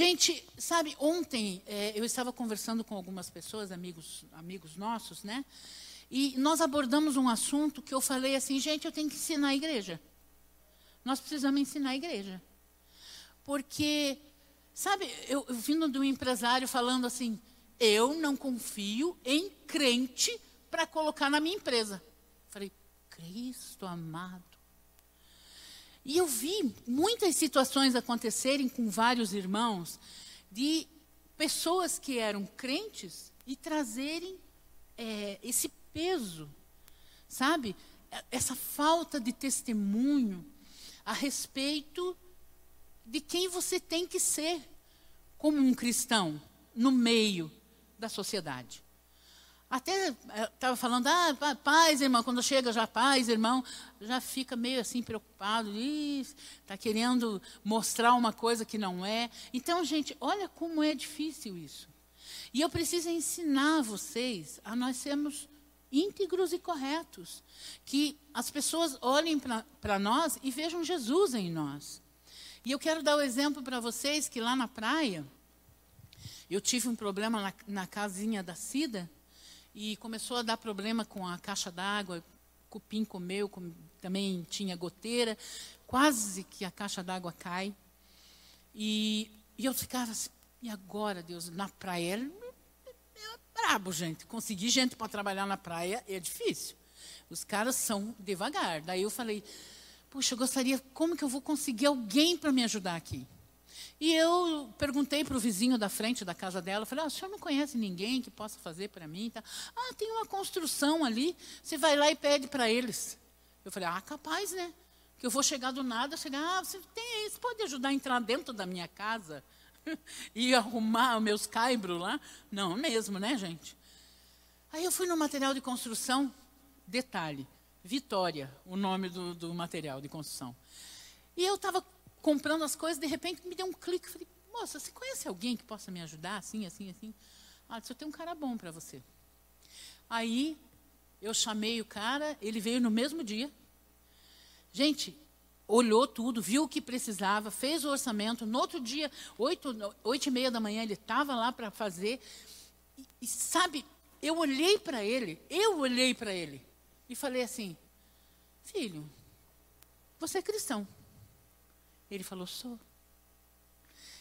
Gente, sabe, ontem é, eu estava conversando com algumas pessoas, amigos, amigos nossos, né? E nós abordamos um assunto que eu falei assim, gente, eu tenho que ensinar a igreja. Nós precisamos ensinar a igreja. Porque, sabe, eu, eu vindo de um empresário falando assim, eu não confio em crente para colocar na minha empresa. Falei, Cristo amado. E eu vi muitas situações acontecerem com vários irmãos de pessoas que eram crentes e trazerem é, esse peso, sabe? Essa falta de testemunho a respeito de quem você tem que ser como um cristão no meio da sociedade. Até estava eh, falando, ah, paz, irmão, quando chega já paz, irmão, já fica meio assim preocupado, está querendo mostrar uma coisa que não é. Então, gente, olha como é difícil isso. E eu preciso ensinar vocês a nós sermos íntegros e corretos. Que as pessoas olhem para nós e vejam Jesus em nós. E eu quero dar o um exemplo para vocês que lá na praia, eu tive um problema na, na casinha da Cida e começou a dar problema com a caixa d'água. Cupim comeu, com, também tinha goteira, quase que a caixa d'água cai. E, e eu ficava assim, e agora, Deus, na praia é brabo, gente. Conseguir gente para trabalhar na praia é difícil. Os caras são devagar. Daí eu falei, puxa, eu gostaria, como que eu vou conseguir alguém para me ajudar aqui? E eu perguntei para o vizinho da frente da casa dela, falei, ah, o senhor não conhece ninguém que possa fazer para mim? Tá? Ah, tem uma construção ali, você vai lá e pede para eles. Eu falei, ah, capaz, né? Que eu vou chegar do nada, chegar, ah, você tem, você pode ajudar a entrar dentro da minha casa? e arrumar os meus caibros lá. Não, mesmo, né, gente? Aí eu fui no material de construção, detalhe, Vitória, o nome do, do material de construção. E eu estava comprando as coisas, de repente me deu um clique, falei, moça, você conhece alguém que possa me ajudar, assim, assim, assim? Ah, eu tenho um cara bom para você. Aí eu chamei o cara, ele veio no mesmo dia. Gente, olhou tudo, viu o que precisava, fez o orçamento. No outro dia, oito, oito e meia da manhã, ele estava lá para fazer. E, e, sabe, eu olhei para ele, eu olhei para ele e falei assim: Filho, você é cristão. Ele falou: Sou.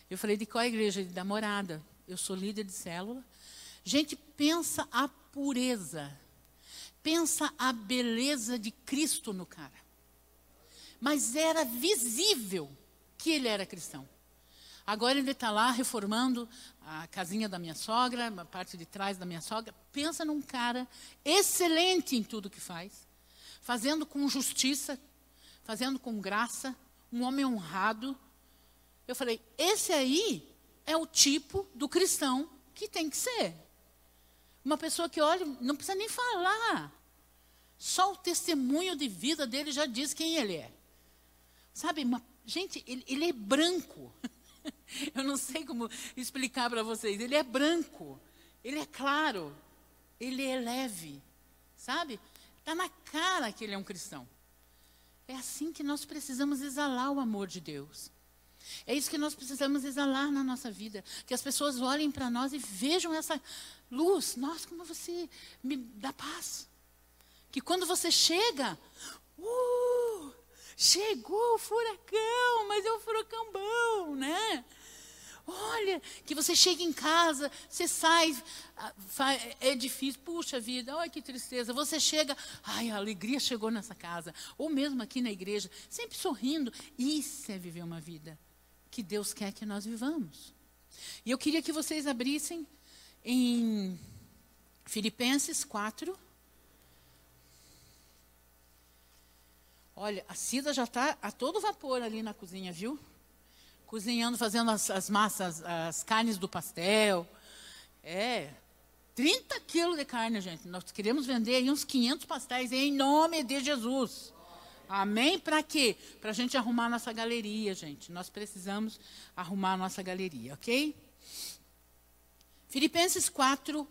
Eu falei: De qual igreja? Da morada. Eu sou líder de célula. Gente, pensa a pureza. Pensa a beleza de Cristo no cara mas era visível que ele era cristão. Agora ele está lá reformando a casinha da minha sogra, a parte de trás da minha sogra. Pensa num cara excelente em tudo que faz, fazendo com justiça, fazendo com graça, um homem honrado. Eu falei: esse aí é o tipo do cristão que tem que ser. Uma pessoa que olha, não precisa nem falar. Só o testemunho de vida dele já diz quem ele é. Sabe, uma, gente, ele, ele é branco. Eu não sei como explicar para vocês. Ele é branco, ele é claro, ele é leve, sabe? Está na cara que ele é um cristão. É assim que nós precisamos exalar o amor de Deus. É isso que nós precisamos exalar na nossa vida. Que as pessoas olhem para nós e vejam essa luz. Nossa, como você me dá paz. Que quando você chega, uh, Chegou o furacão, mas é um furacão bom, né? Olha, que você chega em casa, você sai, é difícil, puxa vida, olha que tristeza. Você chega, ai, a alegria chegou nessa casa, ou mesmo aqui na igreja, sempre sorrindo. Isso é viver uma vida que Deus quer que nós vivamos. E eu queria que vocês abrissem em Filipenses 4, Olha, a Cida já está a todo vapor ali na cozinha, viu? Cozinhando, fazendo as, as massas, as carnes do pastel. É, 30 quilos de carne, gente. Nós queremos vender aí uns 500 pastéis em nome de Jesus. Amém? Para quê? Para a gente arrumar a nossa galeria, gente. Nós precisamos arrumar a nossa galeria, ok? Filipenses 4,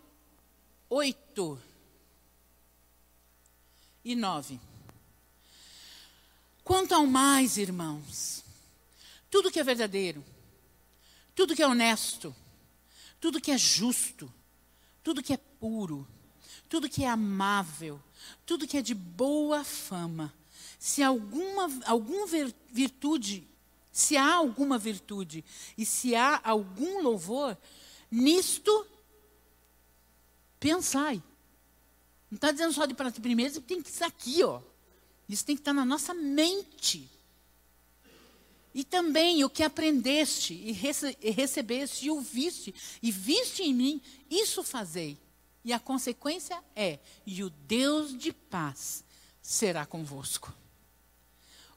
8 e 9. Quanto ao mais, irmãos, tudo que é verdadeiro, tudo que é honesto, tudo que é justo, tudo que é puro, tudo que é amável, tudo que é de boa fama, se alguma algum virtude, se há alguma virtude e se há algum louvor, nisto pensai. Não está dizendo só de para primeiro, tem que estar aqui, ó. Isso tem que estar na nossa mente. E também o que aprendeste e, rece e recebeste e ouviste e viste em mim, isso fazei. E a consequência é: e o Deus de paz será convosco.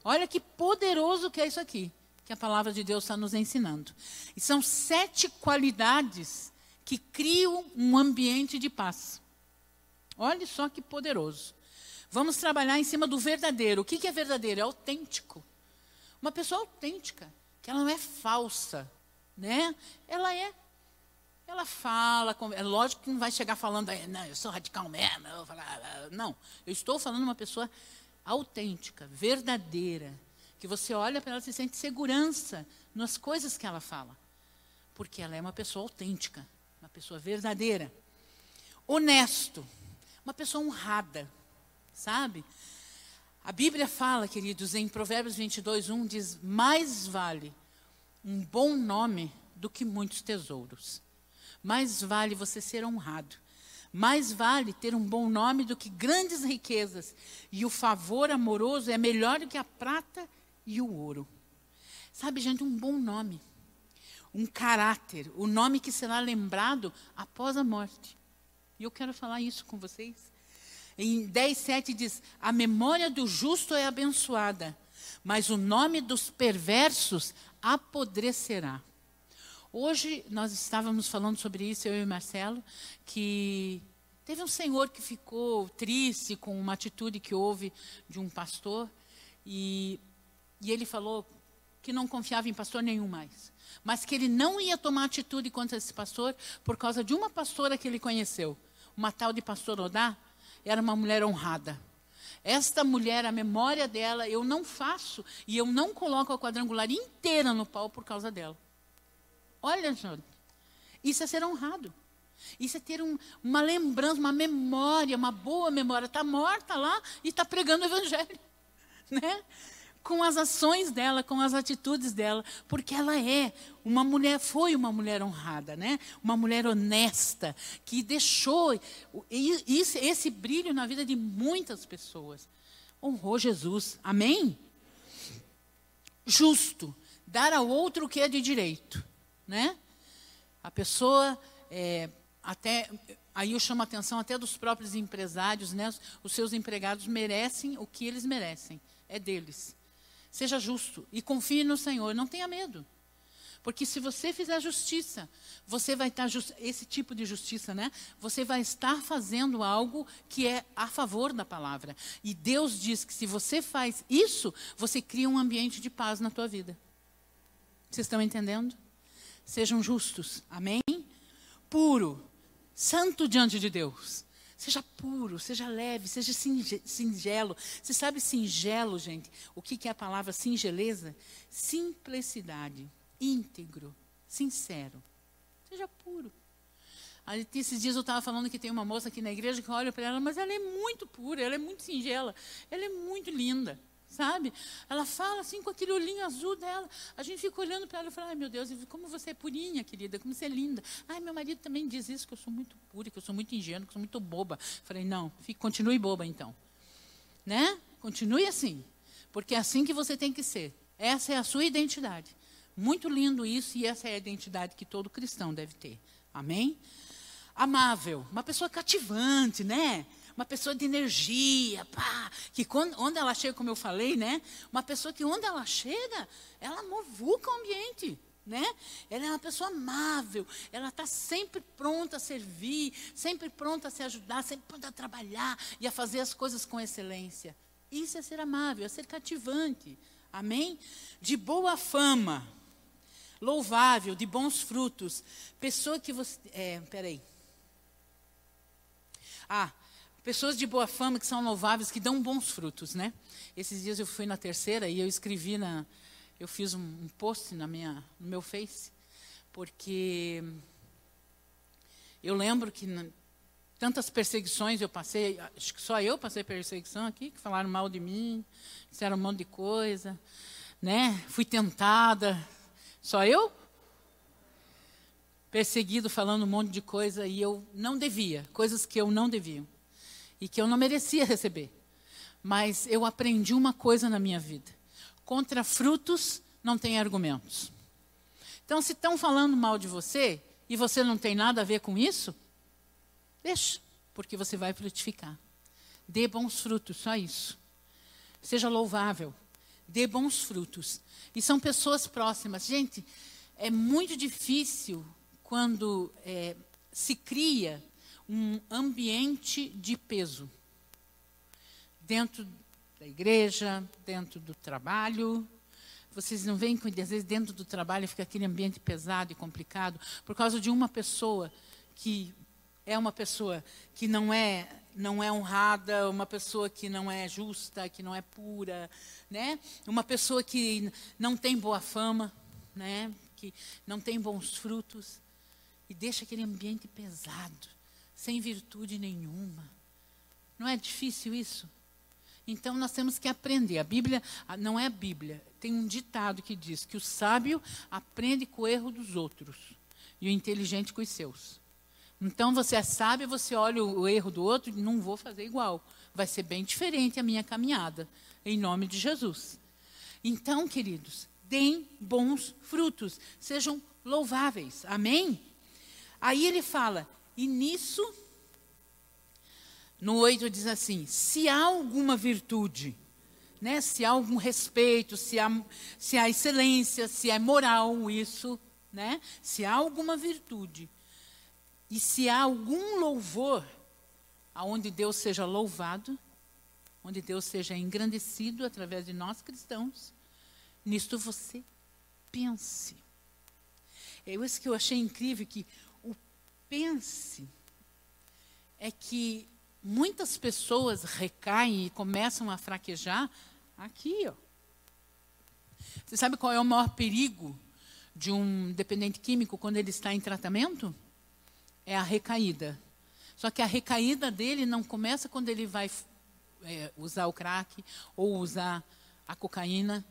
Olha que poderoso que é isso aqui, que a palavra de Deus está nos ensinando. E são sete qualidades que criam um ambiente de paz. Olha só que poderoso. Vamos trabalhar em cima do verdadeiro. O que, que é verdadeiro? É autêntico. Uma pessoa autêntica, que ela não é falsa, né? Ela é. Ela fala, é lógico que não vai chegar falando, não, eu sou radical mesmo. Eu falar, ah, não, eu estou falando uma pessoa autêntica, verdadeira, que você olha para ela e sente segurança nas coisas que ela fala, porque ela é uma pessoa autêntica, uma pessoa verdadeira, honesto, uma pessoa honrada, sabe? A Bíblia fala, queridos, em Provérbios 22, 1, diz: Mais vale um bom nome do que muitos tesouros. Mais vale você ser honrado. Mais vale ter um bom nome do que grandes riquezas. E o favor amoroso é melhor do que a prata e o ouro. Sabe, gente, um bom nome. Um caráter. O nome que será lembrado após a morte. E eu quero falar isso com vocês. Em 10, 7 diz: A memória do justo é abençoada, mas o nome dos perversos apodrecerá. Hoje nós estávamos falando sobre isso, eu e Marcelo, que teve um senhor que ficou triste com uma atitude que houve de um pastor, e, e ele falou que não confiava em pastor nenhum mais, mas que ele não ia tomar atitude contra esse pastor por causa de uma pastora que ele conheceu, uma tal de pastor Odá, era uma mulher honrada. Esta mulher, a memória dela, eu não faço e eu não coloco a quadrangular inteira no pau por causa dela. Olha, gente, isso é ser honrado. Isso é ter um, uma lembrança, uma memória, uma boa memória. Está morta lá e está pregando o evangelho. Né? Com as ações dela, com as atitudes dela, porque ela é uma mulher, foi uma mulher honrada, né? Uma mulher honesta, que deixou esse, brilho na vida de muitas pessoas. Honrou Jesus. Amém? Justo, dar ao outro o que é de direito, né? A pessoa é, até aí eu chamo a atenção até dos próprios empresários, né? Os seus empregados merecem o que eles merecem, é deles. Seja justo e confie no Senhor, não tenha medo. Porque se você fizer justiça, você vai estar esse tipo de justiça, né? Você vai estar fazendo algo que é a favor da palavra. E Deus diz que se você faz isso, você cria um ambiente de paz na tua vida. Vocês estão entendendo? Sejam justos. Amém? Puro, santo diante de Deus. Seja puro, seja leve, seja singelo. Você sabe singelo, gente? O que, é a palavra singeleza? Simplicidade, íntegro, sincero. Seja puro. Esses dias eu estava falando que tem uma moça aqui na igreja que olha para ela, mas ela é muito pura, ela é muito singela, ela é muito linda sabe? Ela fala assim com aquele olhinho azul dela. A gente fica olhando para ela e fala, ai meu Deus, como você é purinha, querida, como você é linda. Ai, meu marido também diz isso, que eu sou muito pura, que eu sou muito ingênua, que eu sou muito boba. Falei, não, fique, continue boba então. Né? Continue assim. Porque é assim que você tem que ser. Essa é a sua identidade. Muito lindo isso, e essa é a identidade que todo cristão deve ter. Amém? Amável, uma pessoa cativante, né? Uma pessoa de energia, pá, que quando, onde ela chega, como eu falei, né? Uma pessoa que onde ela chega, ela movuca o ambiente. Né? Ela é uma pessoa amável, ela está sempre pronta a servir, sempre pronta a se ajudar, sempre pronta a trabalhar e a fazer as coisas com excelência. Isso é ser amável, é ser cativante. Amém? De boa fama, louvável, de bons frutos. Pessoa que você. É, peraí. Ah, Pessoas de boa fama que são louváveis, que dão bons frutos, né? Esses dias eu fui na terceira e eu escrevi na, eu fiz um, post na minha, no meu Face, porque eu lembro que tantas perseguições eu passei, acho que só eu passei perseguição aqui, que falaram mal de mim, disseram um monte de coisa, né? Fui tentada, só eu? Perseguido, falando um monte de coisa e eu não devia, coisas que eu não devia e que eu não merecia receber. Mas eu aprendi uma coisa na minha vida: contra frutos não tem argumentos. Então, se estão falando mal de você e você não tem nada a ver com isso, deixa, porque você vai frutificar. Dê bons frutos, só isso. Seja louvável, dê bons frutos. E são pessoas próximas. Gente, é muito difícil quando é, se cria um ambiente de peso dentro da igreja, dentro do trabalho, vocês não veem que às vezes dentro do trabalho fica aquele ambiente pesado e complicado por causa de uma pessoa que é uma pessoa que não é não é honrada, uma pessoa que não é justa, que não é pura, né? Uma pessoa que não tem boa fama, né? Que não tem bons frutos e deixa aquele ambiente pesado, sem virtude nenhuma. Não é difícil isso? Então nós temos que aprender. A Bíblia não é a Bíblia. Tem um ditado que diz que o sábio aprende com o erro dos outros e o inteligente com os seus. Então você é sábio, você olha o erro do outro e não vou fazer igual. Vai ser bem diferente a minha caminhada, em nome de Jesus. Então, queridos, deem bons frutos, sejam louváveis. Amém? Aí ele fala: "E nisso no 8 diz assim: se há alguma virtude, né, se há algum respeito, se há, se há excelência, se é moral isso, né, se há alguma virtude, e se há algum louvor, aonde Deus seja louvado, onde Deus seja engrandecido através de nós cristãos, nisto você pense. É isso que eu achei incrível, que pense é que muitas pessoas recaem e começam a fraquejar aqui, ó. Você sabe qual é o maior perigo de um dependente químico quando ele está em tratamento? É a recaída. Só que a recaída dele não começa quando ele vai é, usar o crack ou usar a cocaína,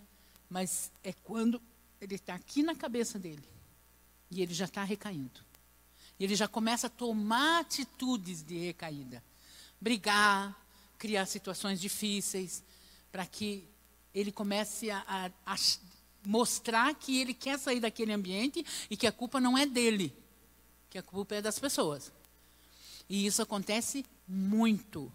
mas é quando ele está aqui na cabeça dele e ele já está recaindo. E ele já começa a tomar atitudes de recaída brigar, criar situações difíceis, para que ele comece a, a, a, mostrar que ele quer sair daquele ambiente e que a culpa não é dele, que a culpa é das pessoas. E isso acontece muito.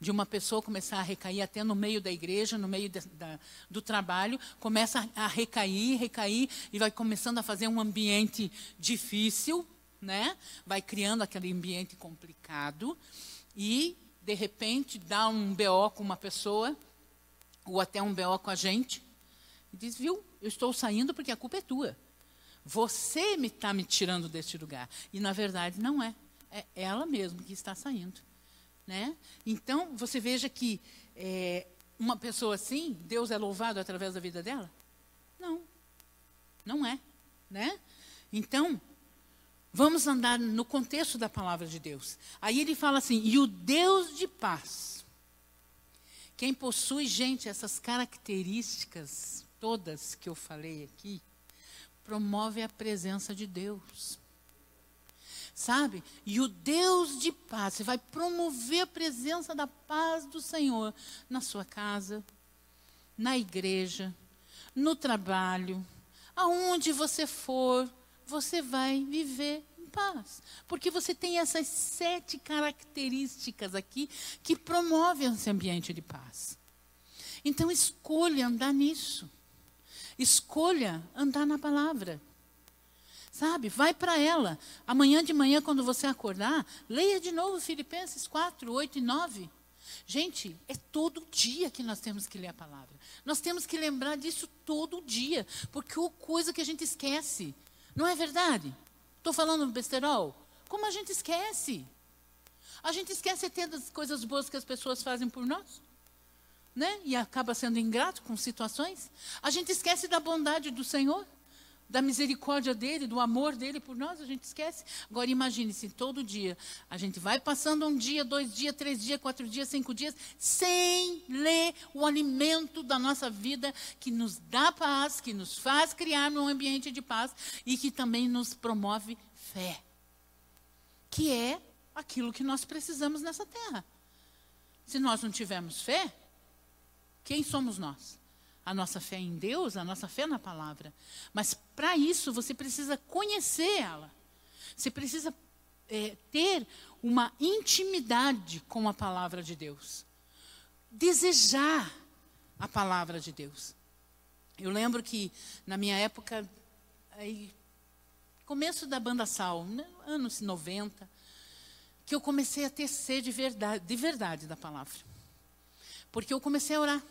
De uma pessoa começar a recair até no meio da igreja, no meio de, da, do trabalho, começa a recair, recair, e vai começando a fazer um ambiente difícil, né? vai criando aquele ambiente complicado e, de repente, dá um BO com uma pessoa, ou até um BO com a gente, e diz: Viu, eu estou saindo porque a culpa é tua. Você me está me tirando deste lugar. E, na verdade, não é. É ela mesma que está saindo. Né? Então, você veja que é, uma pessoa assim, Deus é louvado através da vida dela? Não. Não é. Né? Então, Vamos andar no contexto da palavra de Deus. Aí ele fala assim: e o Deus de paz. Quem possui, gente, essas características todas que eu falei aqui, promove a presença de Deus. Sabe? E o Deus de paz, você vai promover a presença da paz do Senhor na sua casa, na igreja, no trabalho, aonde você for você vai viver em paz. Porque você tem essas sete características aqui que promovem esse ambiente de paz. Então, escolha andar nisso. Escolha andar na palavra. Sabe? Vai para ela. Amanhã de manhã, quando você acordar, leia de novo Filipenses 4, 8 e 9. Gente, é todo dia que nós temos que ler a palavra. Nós temos que lembrar disso todo dia, porque é coisa que a gente esquece. Não é verdade? Estou falando besterol? Como a gente esquece? A gente esquece até das coisas boas que as pessoas fazem por nós. Né? E acaba sendo ingrato com situações. A gente esquece da bondade do Senhor. Da misericórdia dele, do amor dele por nós, a gente esquece. Agora imagine se todo dia a gente vai passando um dia, dois dias, três dias, quatro dias, cinco dias, sem ler o alimento da nossa vida que nos dá paz, que nos faz criar um ambiente de paz e que também nos promove fé, que é aquilo que nós precisamos nessa terra. Se nós não tivermos fé, quem somos nós? A nossa fé em Deus, a nossa fé na palavra. Mas para isso você precisa conhecer ela. Você precisa é, ter uma intimidade com a palavra de Deus. Desejar a palavra de Deus. Eu lembro que na minha época, aí, começo da banda Sal, né, anos 90, que eu comecei a ter sede de verdade, de verdade da palavra. Porque eu comecei a orar.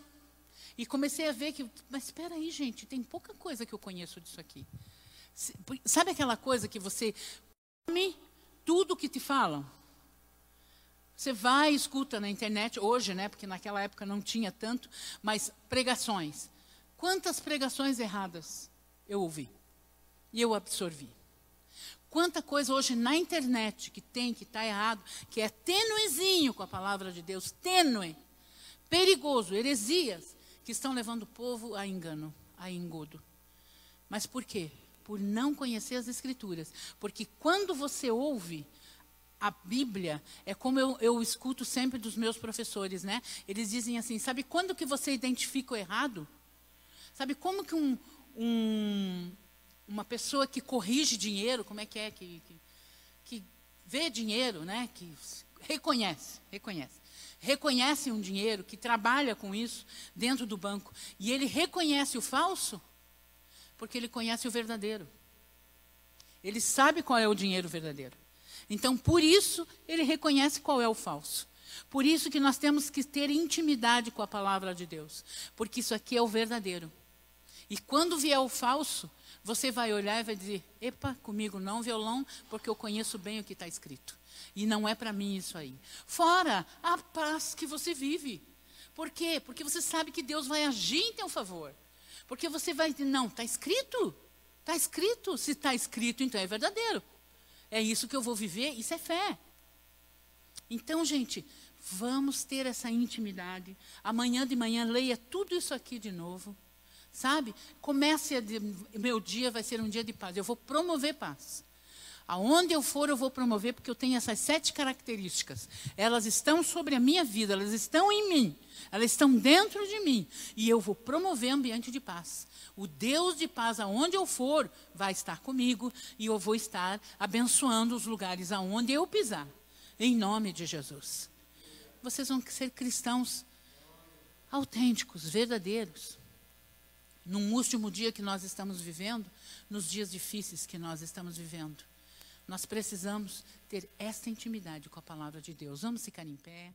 E comecei a ver que, mas espera aí, gente, tem pouca coisa que eu conheço disso aqui. Sabe aquela coisa que você come tudo que te falam? Você vai escuta na internet, hoje, né, porque naquela época não tinha tanto, mas pregações. Quantas pregações erradas eu ouvi e eu absorvi? Quanta coisa hoje na internet que tem, que está errado, que é tênuezinho com a palavra de Deus, tênue, perigoso, heresias, que estão levando o povo a engano, a engodo. Mas por quê? Por não conhecer as Escrituras. Porque quando você ouve a Bíblia, é como eu, eu escuto sempre dos meus professores, né? Eles dizem assim: sabe quando que você identifica o errado? Sabe como que um, um, uma pessoa que corrige dinheiro, como é que é? Que, que, que vê dinheiro, né? Que reconhece, reconhece reconhece um dinheiro, que trabalha com isso dentro do banco, e ele reconhece o falso, porque ele conhece o verdadeiro. Ele sabe qual é o dinheiro verdadeiro. Então, por isso, ele reconhece qual é o falso. Por isso que nós temos que ter intimidade com a palavra de Deus, porque isso aqui é o verdadeiro. E quando vier o falso, você vai olhar e vai dizer: Epa, comigo não, violão, porque eu conheço bem o que está escrito. E não é para mim isso aí. Fora a paz que você vive. Por quê? Porque você sabe que Deus vai agir em teu favor. Porque você vai dizer: Não, está escrito. Está escrito. Se está escrito, então é verdadeiro. É isso que eu vou viver, isso é fé. Então, gente, vamos ter essa intimidade. Amanhã de manhã, leia tudo isso aqui de novo. Sabe? Comece a. Meu dia vai ser um dia de paz. Eu vou promover paz. Aonde eu for, eu vou promover, porque eu tenho essas sete características. Elas estão sobre a minha vida, elas estão em mim, elas estão dentro de mim. E eu vou promover ambiente de paz. O Deus de paz, aonde eu for, vai estar comigo e eu vou estar abençoando os lugares aonde eu pisar. Em nome de Jesus. Vocês vão ser cristãos autênticos, verdadeiros num último dia que nós estamos vivendo, nos dias difíceis que nós estamos vivendo. Nós precisamos ter essa intimidade com a palavra de Deus. Vamos ficar em pé.